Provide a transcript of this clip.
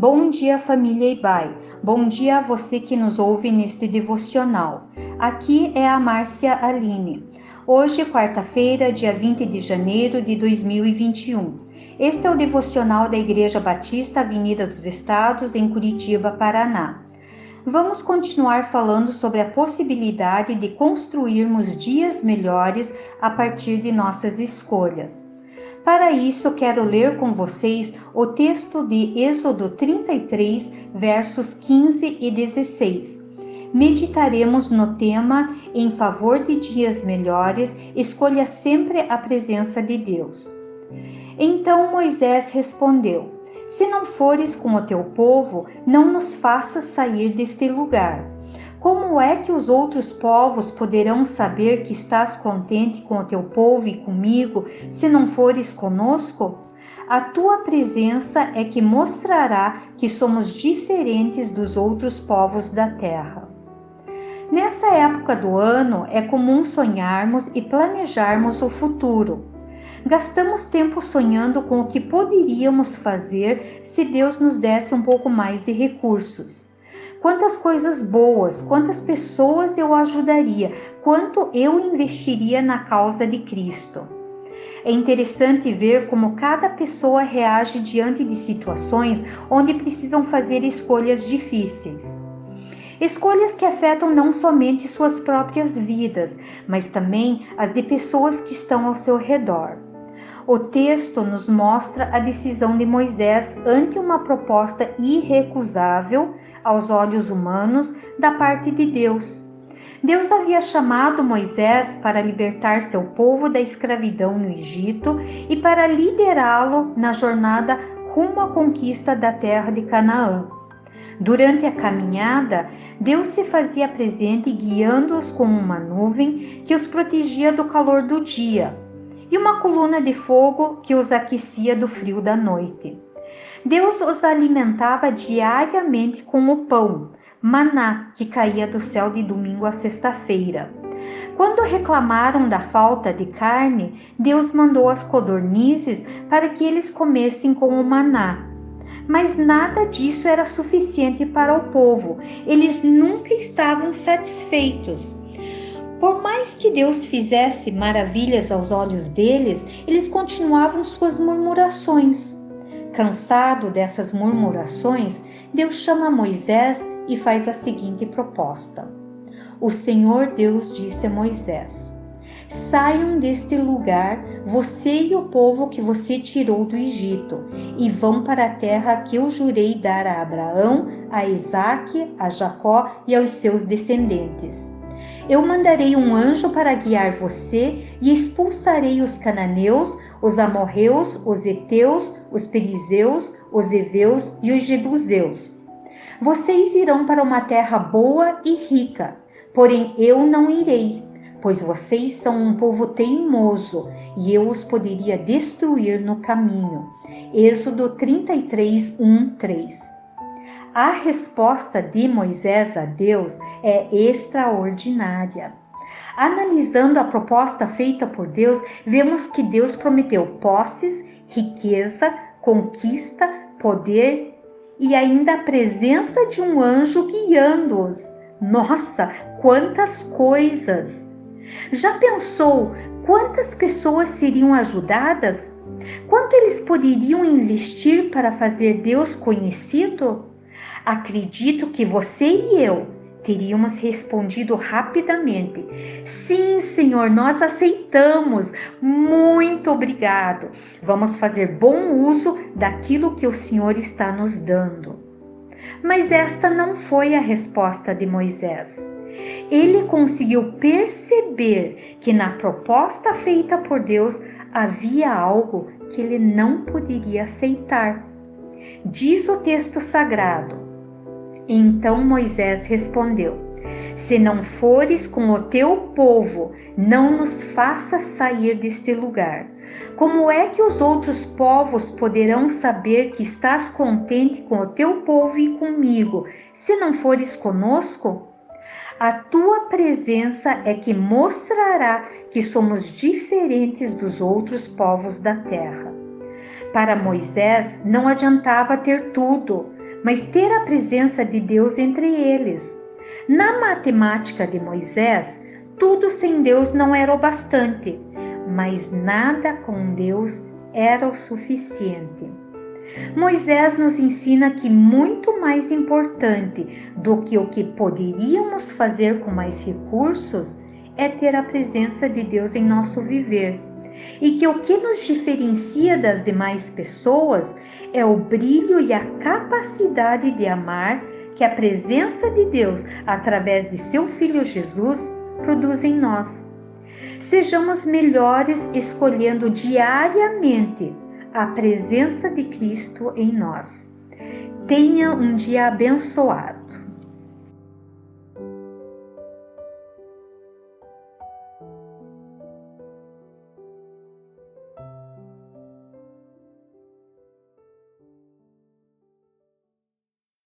Bom dia, família Ibai. Bom dia a você que nos ouve neste devocional. Aqui é a Márcia Aline. Hoje, quarta-feira, dia 20 de janeiro de 2021. Este é o devocional da Igreja Batista Avenida dos Estados, em Curitiba, Paraná. Vamos continuar falando sobre a possibilidade de construirmos dias melhores a partir de nossas escolhas. Para isso, quero ler com vocês o texto de Êxodo 33, versos 15 e 16. Meditaremos no tema Em favor de dias melhores, escolha sempre a presença de Deus. Então Moisés respondeu: Se não fores com o teu povo, não nos faças sair deste lugar. Como é que os outros povos poderão saber que estás contente com o teu povo e comigo, se não fores conosco? A tua presença é que mostrará que somos diferentes dos outros povos da terra. Nessa época do ano é comum sonharmos e planejarmos o futuro. Gastamos tempo sonhando com o que poderíamos fazer se Deus nos desse um pouco mais de recursos. Quantas coisas boas, quantas pessoas eu ajudaria, quanto eu investiria na causa de Cristo. É interessante ver como cada pessoa reage diante de situações onde precisam fazer escolhas difíceis. Escolhas que afetam não somente suas próprias vidas, mas também as de pessoas que estão ao seu redor. O texto nos mostra a decisão de Moisés ante uma proposta irrecusável aos olhos humanos da parte de Deus. Deus havia chamado Moisés para libertar seu povo da escravidão no Egito e para liderá-lo na jornada rumo à conquista da terra de Canaã. Durante a caminhada, Deus se fazia presente guiando-os com uma nuvem que os protegia do calor do dia e uma coluna de fogo que os aquecia do frio da noite. Deus os alimentava diariamente com o pão, maná, que caía do céu de domingo a sexta-feira. Quando reclamaram da falta de carne, Deus mandou as codornizes para que eles comessem com o maná. Mas nada disso era suficiente para o povo. Eles nunca estavam satisfeitos. Por mais que Deus fizesse maravilhas aos olhos deles, eles continuavam suas murmurações. Cansado dessas murmurações, Deus chama Moisés e faz a seguinte proposta. O Senhor Deus disse a Moisés: Saiam deste lugar, você e o povo que você tirou do Egito, e vão para a terra que eu jurei dar a Abraão, a Isaque, a Jacó e aos seus descendentes. Eu mandarei um anjo para guiar você e expulsarei os cananeus, os amorreus, os heteus, os perizeus, os heveus e os jebuseus. Vocês irão para uma terra boa e rica, porém eu não irei, pois vocês são um povo teimoso e eu os poderia destruir no caminho. Êxodo 33, 1, 3. A resposta de Moisés a Deus é extraordinária. Analisando a proposta feita por Deus, vemos que Deus prometeu posses, riqueza, conquista, poder e ainda a presença de um anjo guiando-os. Nossa, quantas coisas! Já pensou quantas pessoas seriam ajudadas? Quanto eles poderiam investir para fazer Deus conhecido? Acredito que você e eu teríamos respondido rapidamente: Sim, Senhor, nós aceitamos. Muito obrigado. Vamos fazer bom uso daquilo que o Senhor está nos dando. Mas esta não foi a resposta de Moisés. Ele conseguiu perceber que na proposta feita por Deus havia algo que ele não poderia aceitar. Diz o texto sagrado: então Moisés respondeu: Se não fores com o teu povo, não nos faças sair deste lugar. Como é que os outros povos poderão saber que estás contente com o teu povo e comigo, se não fores conosco? A tua presença é que mostrará que somos diferentes dos outros povos da terra. Para Moisés não adiantava ter tudo, mas ter a presença de Deus entre eles. Na matemática de Moisés, tudo sem Deus não era o bastante, mas nada com Deus era o suficiente. Moisés nos ensina que muito mais importante do que o que poderíamos fazer com mais recursos é ter a presença de Deus em nosso viver. E que o que nos diferencia das demais pessoas é o brilho e a capacidade de amar que a presença de Deus, através de seu Filho Jesus, produz em nós. Sejamos melhores escolhendo diariamente a presença de Cristo em nós. Tenha um dia abençoado.